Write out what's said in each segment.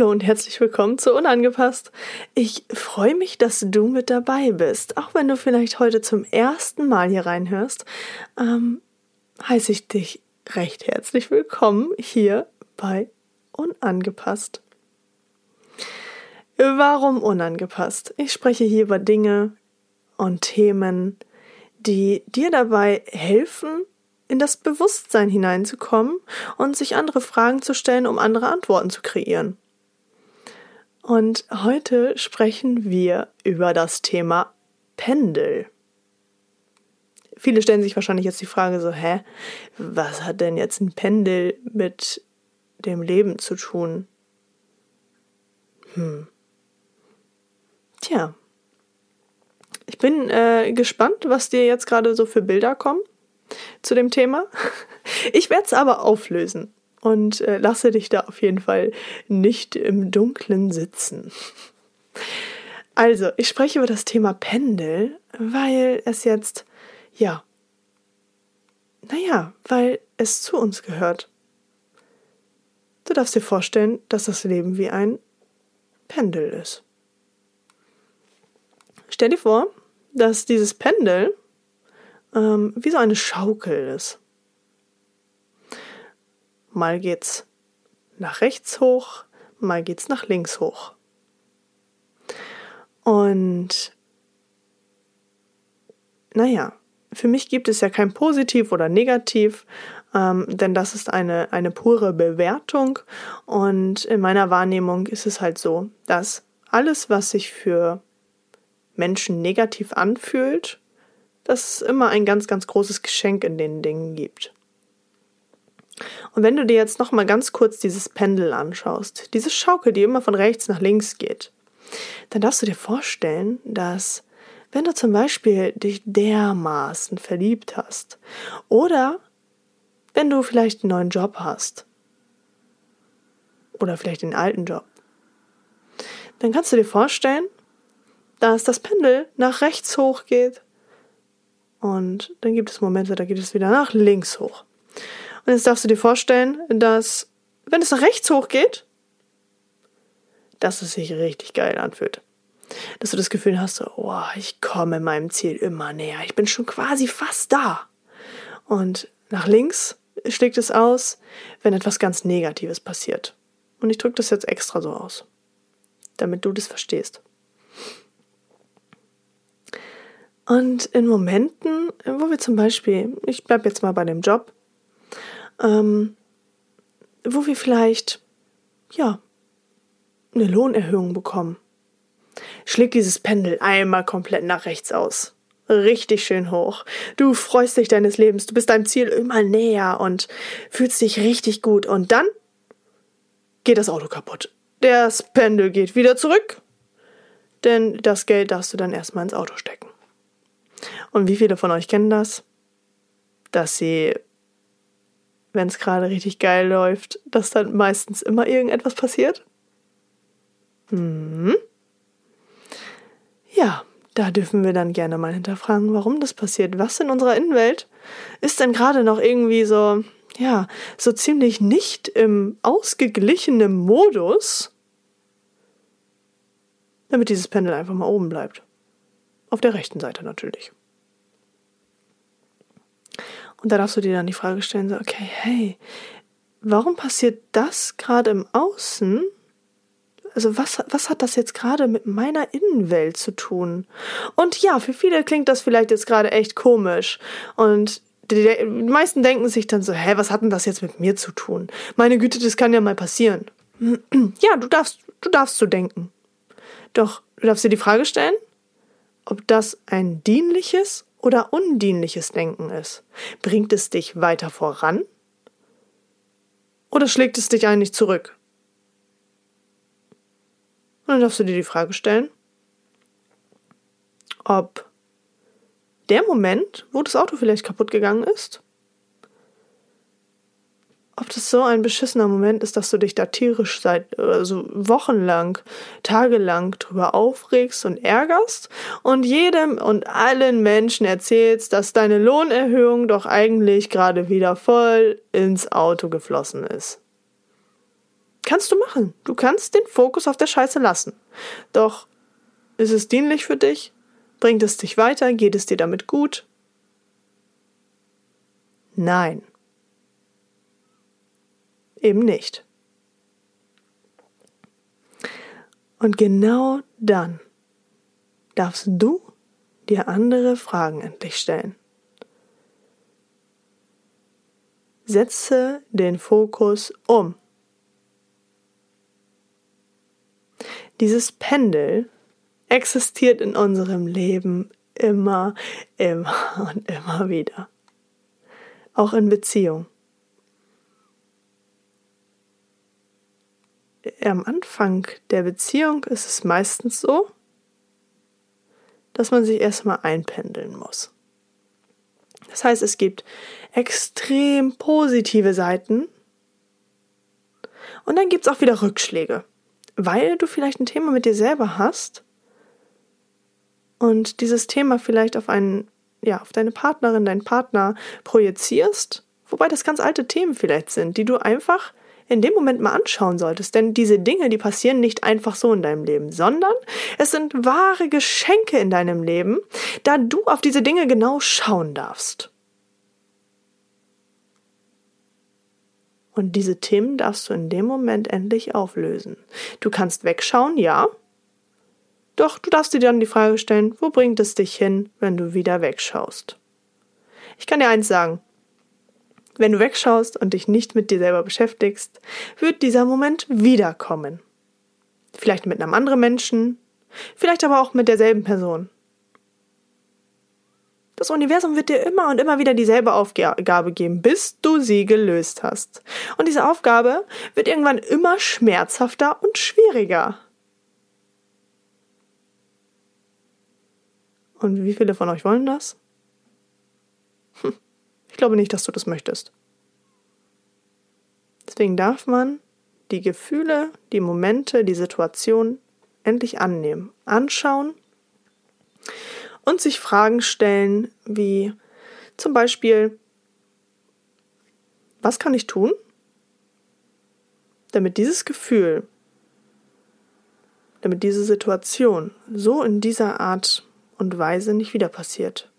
Hallo und herzlich willkommen zu Unangepasst. Ich freue mich, dass du mit dabei bist. Auch wenn du vielleicht heute zum ersten Mal hier reinhörst, ähm, heiße ich dich recht herzlich willkommen hier bei Unangepasst. Warum unangepasst? Ich spreche hier über Dinge und Themen, die dir dabei helfen, in das Bewusstsein hineinzukommen und sich andere Fragen zu stellen, um andere Antworten zu kreieren. Und heute sprechen wir über das Thema Pendel. Viele stellen sich wahrscheinlich jetzt die Frage so, hä, was hat denn jetzt ein Pendel mit dem Leben zu tun? Hm. Tja. Ich bin äh, gespannt, was dir jetzt gerade so für Bilder kommen zu dem Thema. Ich werde es aber auflösen und äh, lasse dich da auf jeden Fall nicht im Dunklen sitzen. Also, ich spreche über das Thema Pendel, weil es jetzt, ja, naja, weil es zu uns gehört. Du darfst dir vorstellen, dass das Leben wie ein Pendel ist. Stell dir vor, dass dieses Pendel ähm, wie so eine Schaukel ist. Mal geht's nach rechts hoch, mal geht's nach links hoch. Und naja, für mich gibt es ja kein Positiv oder Negativ, ähm, denn das ist eine, eine pure Bewertung. Und in meiner Wahrnehmung ist es halt so, dass alles, was sich für Menschen negativ anfühlt, dass es immer ein ganz, ganz großes Geschenk in den Dingen gibt. Und wenn du dir jetzt noch mal ganz kurz dieses Pendel anschaust, diese Schaukel, die immer von rechts nach links geht, dann darfst du dir vorstellen, dass wenn du zum Beispiel dich dermaßen verliebt hast oder wenn du vielleicht einen neuen Job hast oder vielleicht den alten Job, dann kannst du dir vorstellen, dass das Pendel nach rechts hoch geht und dann gibt es Momente, da geht es wieder nach links hoch. Jetzt darfst du dir vorstellen, dass, wenn es nach rechts hoch geht, dass es sich richtig geil anfühlt. Dass du das Gefühl hast, so, oh, ich komme meinem Ziel immer näher. Ich bin schon quasi fast da. Und nach links schlägt es aus, wenn etwas ganz Negatives passiert. Und ich drücke das jetzt extra so aus, damit du das verstehst. Und in Momenten, wo wir zum Beispiel, ich bleibe jetzt mal bei dem Job, ähm, wo wir vielleicht, ja, eine Lohnerhöhung bekommen. Schlägt dieses Pendel einmal komplett nach rechts aus. Richtig schön hoch. Du freust dich deines Lebens, du bist deinem Ziel immer näher und fühlst dich richtig gut. Und dann geht das Auto kaputt. Das Pendel geht wieder zurück, denn das Geld darfst du dann erstmal ins Auto stecken. Und wie viele von euch kennen das? Dass sie wenn es gerade richtig geil läuft, dass dann meistens immer irgendetwas passiert? Hm. Ja, da dürfen wir dann gerne mal hinterfragen, warum das passiert. Was in unserer Innenwelt ist denn gerade noch irgendwie so, ja, so ziemlich nicht im ausgeglichenen Modus, damit dieses Pendel einfach mal oben bleibt. Auf der rechten Seite natürlich. Und da darfst du dir dann die Frage stellen, so, okay, hey, warum passiert das gerade im Außen? Also was, was hat das jetzt gerade mit meiner Innenwelt zu tun? Und ja, für viele klingt das vielleicht jetzt gerade echt komisch. Und die, die meisten denken sich dann so, hä, was hat denn das jetzt mit mir zu tun? Meine Güte, das kann ja mal passieren. Ja, du darfst, du darfst so denken. Doch du darfst dir die Frage stellen, ob das ein dienliches oder undienliches Denken ist? Bringt es dich weiter voran? Oder schlägt es dich eigentlich zurück? Und dann darfst du dir die Frage stellen, ob der Moment, wo das Auto vielleicht kaputt gegangen ist, ob das so ein beschissener Moment ist, dass du dich da tierisch seit also wochenlang, tagelang drüber aufregst und ärgerst und jedem und allen Menschen erzählst, dass deine Lohnerhöhung doch eigentlich gerade wieder voll ins Auto geflossen ist. Kannst du machen. Du kannst den Fokus auf der Scheiße lassen. Doch ist es dienlich für dich? Bringt es dich weiter? Geht es dir damit gut? Nein. Eben nicht. Und genau dann darfst du dir andere Fragen endlich stellen. Setze den Fokus um. Dieses Pendel existiert in unserem Leben immer, immer und immer wieder. Auch in Beziehung. Am Anfang der Beziehung ist es meistens so, dass man sich erstmal einpendeln muss. Das heißt, es gibt extrem positive Seiten und dann gibt es auch wieder Rückschläge, weil du vielleicht ein Thema mit dir selber hast und dieses Thema vielleicht auf einen, ja, auf deine Partnerin, deinen Partner projizierst, wobei das ganz alte Themen vielleicht sind, die du einfach in dem Moment mal anschauen solltest. Denn diese Dinge, die passieren nicht einfach so in deinem Leben, sondern es sind wahre Geschenke in deinem Leben, da du auf diese Dinge genau schauen darfst. Und diese Themen darfst du in dem Moment endlich auflösen. Du kannst wegschauen, ja, doch du darfst dir dann die Frage stellen, wo bringt es dich hin, wenn du wieder wegschaust? Ich kann dir eins sagen. Wenn du wegschaust und dich nicht mit dir selber beschäftigst, wird dieser Moment wiederkommen. Vielleicht mit einem anderen Menschen, vielleicht aber auch mit derselben Person. Das Universum wird dir immer und immer wieder dieselbe Aufgabe geben, bis du sie gelöst hast. Und diese Aufgabe wird irgendwann immer schmerzhafter und schwieriger. Und wie viele von euch wollen das? Ich glaube nicht, dass du das möchtest. Deswegen darf man die Gefühle, die Momente, die Situation endlich annehmen, anschauen und sich Fragen stellen wie zum Beispiel, was kann ich tun, damit dieses Gefühl, damit diese Situation so in dieser Art und Weise nicht wieder passiert.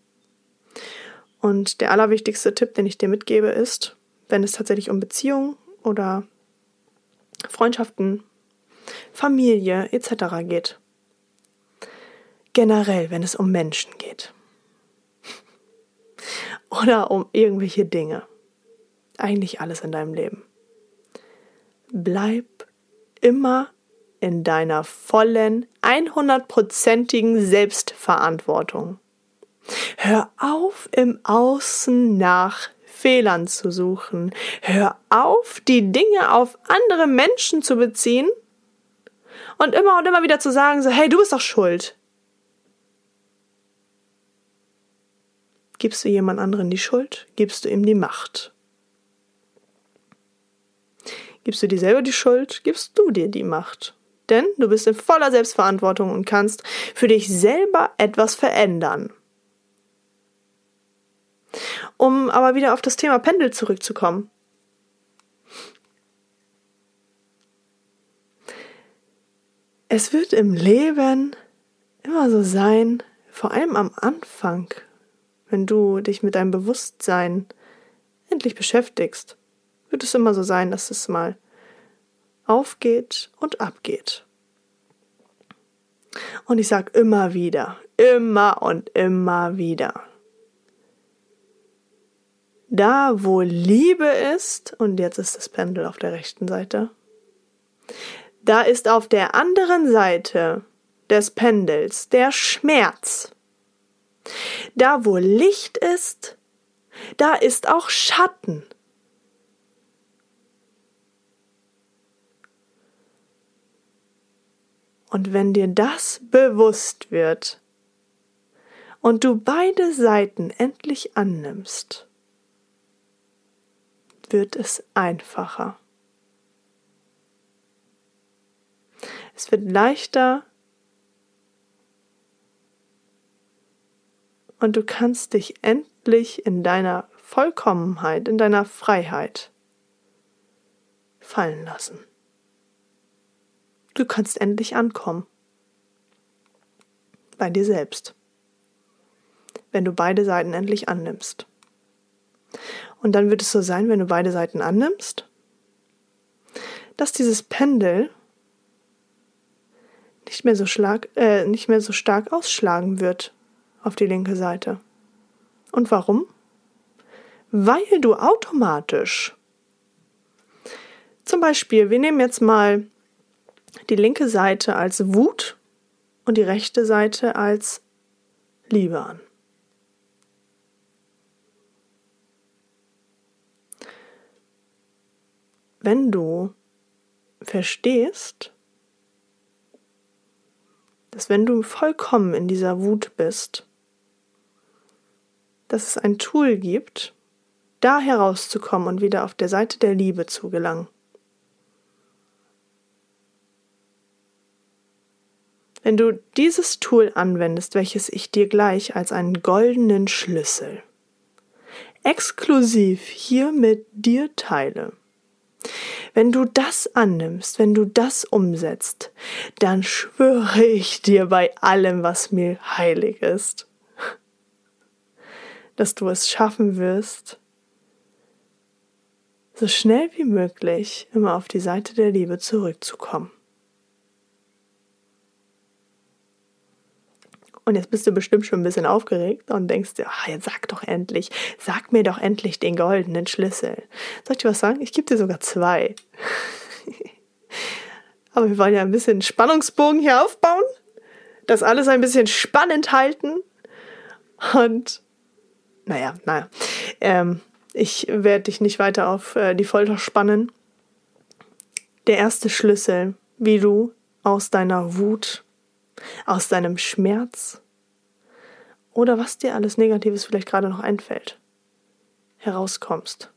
Und der allerwichtigste Tipp, den ich dir mitgebe, ist, wenn es tatsächlich um Beziehungen oder Freundschaften, Familie etc. geht. Generell, wenn es um Menschen geht. oder um irgendwelche Dinge. Eigentlich alles in deinem Leben. Bleib immer in deiner vollen, 100%igen Selbstverantwortung. Hör auf, im Außen nach Fehlern zu suchen. Hör auf, die Dinge auf andere Menschen zu beziehen und immer und immer wieder zu sagen, so, hey, du bist doch schuld. Gibst du jemand anderen die Schuld, gibst du ihm die Macht. Gibst du dir selber die Schuld, gibst du dir die Macht denn du bist in voller Selbstverantwortung und kannst für dich selber etwas verändern. Um aber wieder auf das Thema Pendel zurückzukommen. Es wird im Leben immer so sein, vor allem am Anfang, wenn du dich mit deinem Bewusstsein endlich beschäftigst, wird es immer so sein, dass es mal aufgeht und abgeht. Und ich sage immer wieder, immer und immer wieder. Da, wo Liebe ist, und jetzt ist das Pendel auf der rechten Seite, da ist auf der anderen Seite des Pendels der Schmerz. Da, wo Licht ist, da ist auch Schatten. Und wenn dir das bewusst wird, und du beide Seiten endlich annimmst, wird es einfacher. Es wird leichter und du kannst dich endlich in deiner Vollkommenheit, in deiner Freiheit fallen lassen. Du kannst endlich ankommen bei dir selbst, wenn du beide Seiten endlich annimmst. Und dann wird es so sein, wenn du beide Seiten annimmst, dass dieses Pendel nicht mehr so, schlag, äh, nicht mehr so stark ausschlagen wird auf die linke Seite. Und warum? Weil du automatisch, zum Beispiel, wir nehmen jetzt mal die linke Seite als Wut und die rechte Seite als Liebe an. Wenn du verstehst, dass wenn du vollkommen in dieser Wut bist, dass es ein Tool gibt, da herauszukommen und wieder auf der Seite der Liebe zu gelangen. Wenn du dieses Tool anwendest, welches ich dir gleich als einen goldenen Schlüssel exklusiv hier mit dir teile, wenn du das annimmst, wenn du das umsetzt, dann schwöre ich dir bei allem, was mir heilig ist, dass du es schaffen wirst, so schnell wie möglich immer auf die Seite der Liebe zurückzukommen. Und jetzt bist du bestimmt schon ein bisschen aufgeregt und denkst dir, ach, jetzt sag doch endlich, sag mir doch endlich den goldenen Schlüssel. Soll ich dir was sagen? Ich gebe dir sogar zwei. Aber wir wollen ja ein bisschen Spannungsbogen hier aufbauen, das alles ein bisschen spannend halten. Und naja, naja, ähm, ich werde dich nicht weiter auf äh, die Folter spannen. Der erste Schlüssel, wie du aus deiner Wut aus deinem Schmerz oder was dir alles Negatives vielleicht gerade noch einfällt, herauskommst.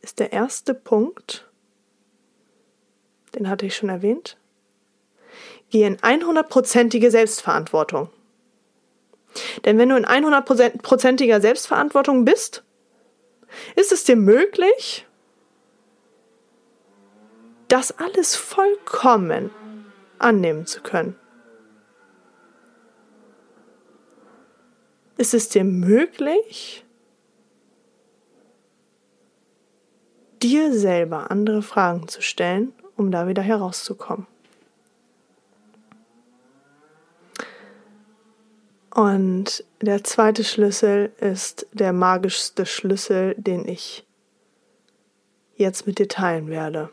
Ist der erste Punkt, den hatte ich schon erwähnt, geh in 100%ige Selbstverantwortung. Denn wenn du in 100%iger Selbstverantwortung bist, ist es dir möglich, das alles vollkommen annehmen zu können. Ist es dir möglich, dir selber andere Fragen zu stellen, um da wieder herauszukommen? Und der zweite Schlüssel ist der magischste Schlüssel, den ich jetzt mit dir teilen werde.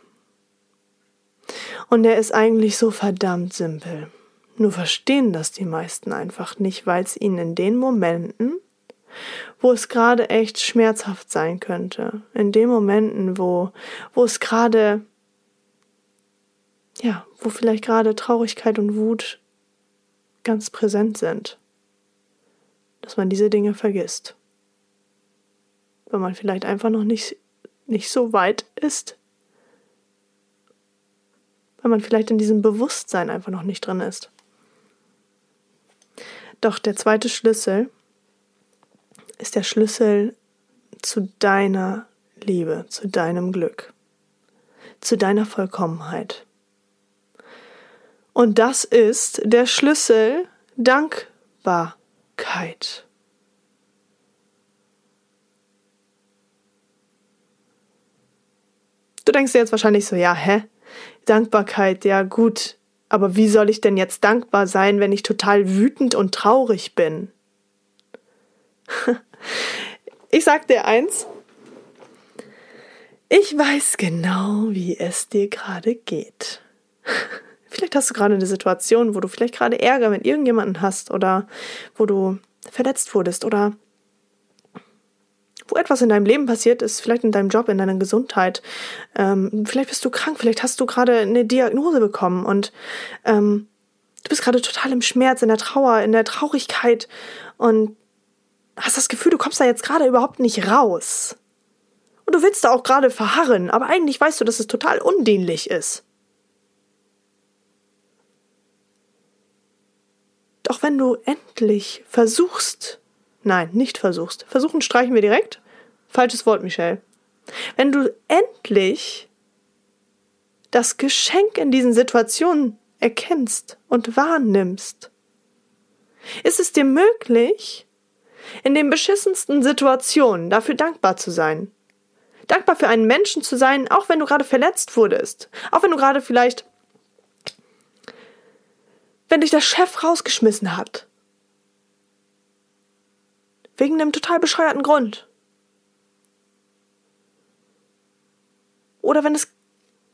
Und er ist eigentlich so verdammt simpel. Nur verstehen das die meisten einfach nicht, weil es ihnen in den Momenten, wo es gerade echt schmerzhaft sein könnte, in den Momenten, wo, wo es gerade, ja, wo vielleicht gerade Traurigkeit und Wut ganz präsent sind, dass man diese Dinge vergisst. Weil man vielleicht einfach noch nicht, nicht so weit ist, weil man vielleicht in diesem Bewusstsein einfach noch nicht drin ist. Doch der zweite Schlüssel ist der Schlüssel zu deiner Liebe, zu deinem Glück, zu deiner Vollkommenheit. Und das ist der Schlüssel Dankbarkeit. Du denkst dir jetzt wahrscheinlich so, ja, hä? Dankbarkeit, ja gut, aber wie soll ich denn jetzt dankbar sein, wenn ich total wütend und traurig bin? ich sag dir eins. Ich weiß genau, wie es dir gerade geht. Vielleicht hast du gerade eine Situation, wo du vielleicht gerade Ärger mit irgendjemandem hast oder wo du verletzt wurdest oder wo etwas in deinem Leben passiert ist, vielleicht in deinem Job, in deiner Gesundheit. Ähm, vielleicht bist du krank, vielleicht hast du gerade eine Diagnose bekommen und ähm, du bist gerade total im Schmerz, in der Trauer, in der Traurigkeit und hast das Gefühl, du kommst da jetzt gerade überhaupt nicht raus. Und du willst da auch gerade verharren, aber eigentlich weißt du, dass es total undienlich ist. Doch wenn du endlich versuchst, nein, nicht versuchst, versuchen streichen wir direkt, falsches Wort, Michelle. Wenn du endlich das Geschenk in diesen Situationen erkennst und wahrnimmst, ist es dir möglich, in den beschissensten Situationen dafür dankbar zu sein. Dankbar für einen Menschen zu sein, auch wenn du gerade verletzt wurdest. Auch wenn du gerade vielleicht, wenn dich der Chef rausgeschmissen hat. Wegen einem total bescheuerten Grund. Oder wenn es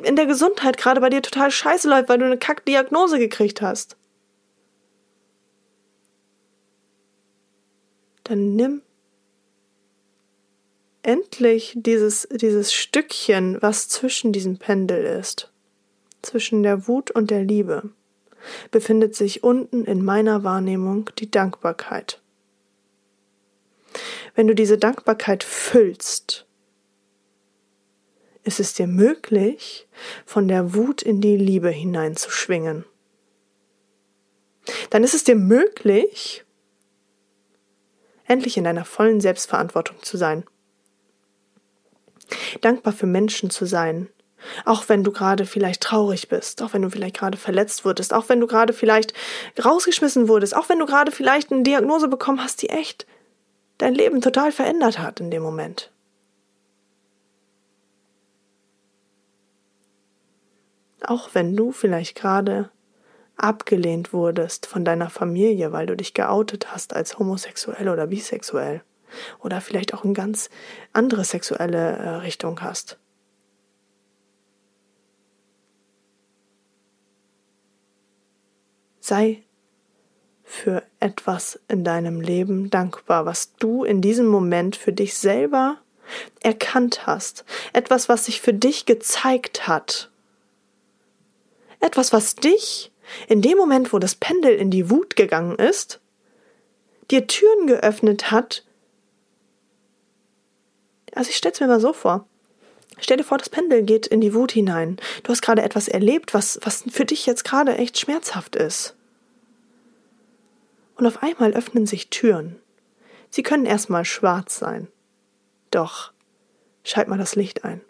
in der Gesundheit gerade bei dir total scheiße läuft, weil du eine Kackdiagnose gekriegt hast. Dann nimm endlich dieses, dieses Stückchen, was zwischen diesem Pendel ist, zwischen der Wut und der Liebe, befindet sich unten in meiner Wahrnehmung die Dankbarkeit. Wenn du diese Dankbarkeit füllst, ist es dir möglich, von der Wut in die Liebe hineinzuschwingen. Dann ist es dir möglich, endlich in deiner vollen Selbstverantwortung zu sein dankbar für Menschen zu sein. Auch wenn du gerade vielleicht traurig bist, auch wenn du vielleicht gerade verletzt wurdest, auch wenn du gerade vielleicht rausgeschmissen wurdest, auch wenn du gerade vielleicht eine Diagnose bekommen hast, die echt dein Leben total verändert hat in dem Moment. Auch wenn du vielleicht gerade abgelehnt wurdest von deiner Familie, weil du dich geoutet hast als homosexuell oder bisexuell oder vielleicht auch eine ganz andere sexuelle äh, Richtung hast. Sei für etwas in deinem Leben dankbar, was du in diesem Moment für dich selber erkannt hast, etwas, was sich für dich gezeigt hat, etwas, was dich in dem Moment, wo das Pendel in die Wut gegangen ist, dir Türen geöffnet hat, also ich stelle es mir mal so vor. Stell dir vor, das Pendel geht in die Wut hinein. Du hast gerade etwas erlebt, was, was für dich jetzt gerade echt schmerzhaft ist. Und auf einmal öffnen sich Türen. Sie können erstmal schwarz sein. Doch schalt mal das Licht ein.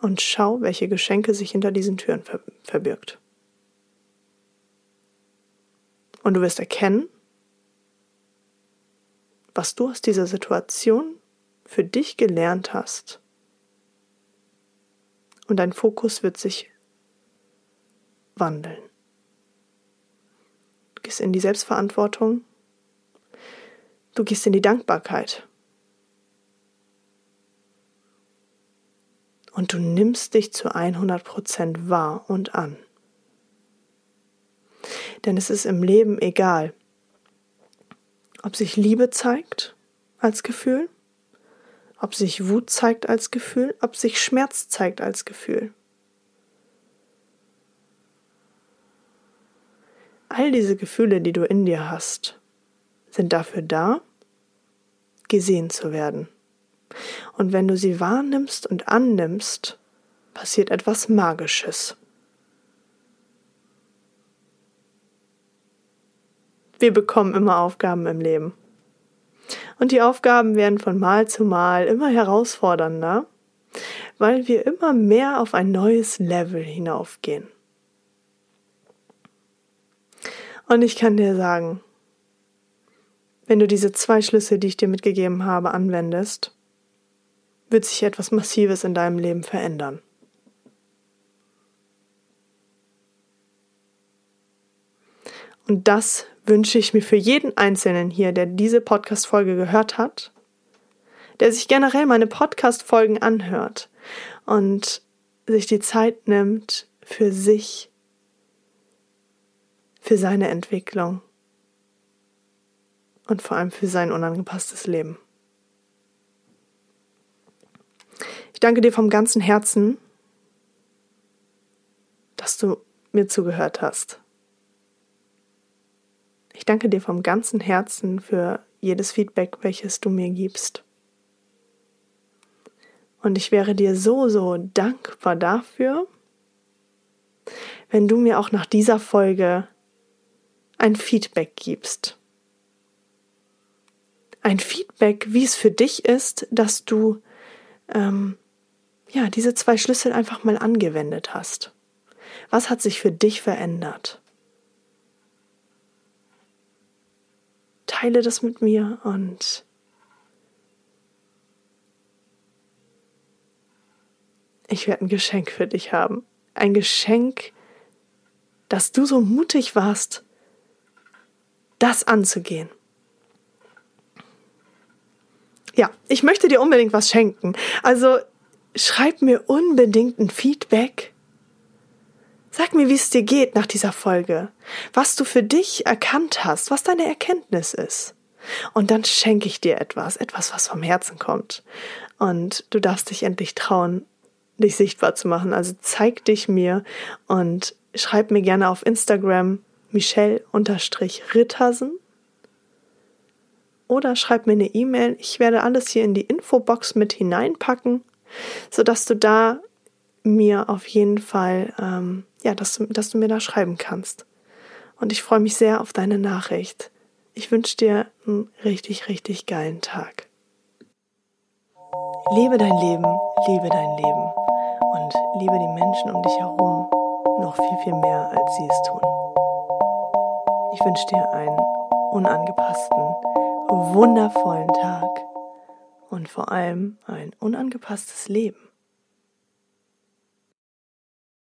Und schau, welche Geschenke sich hinter diesen Türen ver verbirgt. Und du wirst erkennen, was du aus dieser Situation für dich gelernt hast. Und dein Fokus wird sich wandeln. Gehst in die Selbstverantwortung. Du gehst in die Dankbarkeit. Und du nimmst dich zu 100% wahr und an. Denn es ist im Leben egal, ob sich Liebe zeigt als Gefühl, ob sich Wut zeigt als Gefühl, ob sich Schmerz zeigt als Gefühl. All diese Gefühle, die du in dir hast, sind dafür da, gesehen zu werden. Und wenn du sie wahrnimmst und annimmst, passiert etwas Magisches. wir bekommen immer Aufgaben im Leben. Und die Aufgaben werden von Mal zu Mal immer herausfordernder, weil wir immer mehr auf ein neues Level hinaufgehen. Und ich kann dir sagen, wenn du diese zwei Schlüsse, die ich dir mitgegeben habe, anwendest, wird sich etwas Massives in deinem Leben verändern. Und das wünsche ich mir für jeden Einzelnen hier, der diese Podcast-Folge gehört hat, der sich generell meine Podcast-Folgen anhört und sich die Zeit nimmt für sich, für seine Entwicklung und vor allem für sein unangepasstes Leben. Ich danke dir vom ganzen Herzen, dass du mir zugehört hast. Ich danke dir vom ganzen Herzen für jedes Feedback, welches du mir gibst. Und ich wäre dir so, so dankbar dafür, wenn du mir auch nach dieser Folge ein Feedback gibst. Ein Feedback, wie es für dich ist, dass du ähm, ja diese zwei Schlüssel einfach mal angewendet hast. Was hat sich für dich verändert? Teile das mit mir und ich werde ein Geschenk für dich haben. Ein Geschenk, dass du so mutig warst, das anzugehen. Ja, ich möchte dir unbedingt was schenken. Also schreib mir unbedingt ein Feedback. Sag mir, wie es dir geht nach dieser Folge, was du für dich erkannt hast, was deine Erkenntnis ist. Und dann schenke ich dir etwas, etwas, was vom Herzen kommt. Und du darfst dich endlich trauen, dich sichtbar zu machen. Also zeig dich mir und schreib mir gerne auf Instagram Michelle-Rittersen oder schreib mir eine E-Mail. Ich werde alles hier in die Infobox mit hineinpacken, sodass du da mir auf jeden Fall, ähm, ja, dass du, dass du mir da schreiben kannst. Und ich freue mich sehr auf deine Nachricht. Ich wünsche dir einen richtig, richtig geilen Tag. Lebe dein Leben, liebe dein Leben und liebe die Menschen um dich herum noch viel, viel mehr, als sie es tun. Ich wünsche dir einen unangepassten, wundervollen Tag und vor allem ein unangepasstes Leben.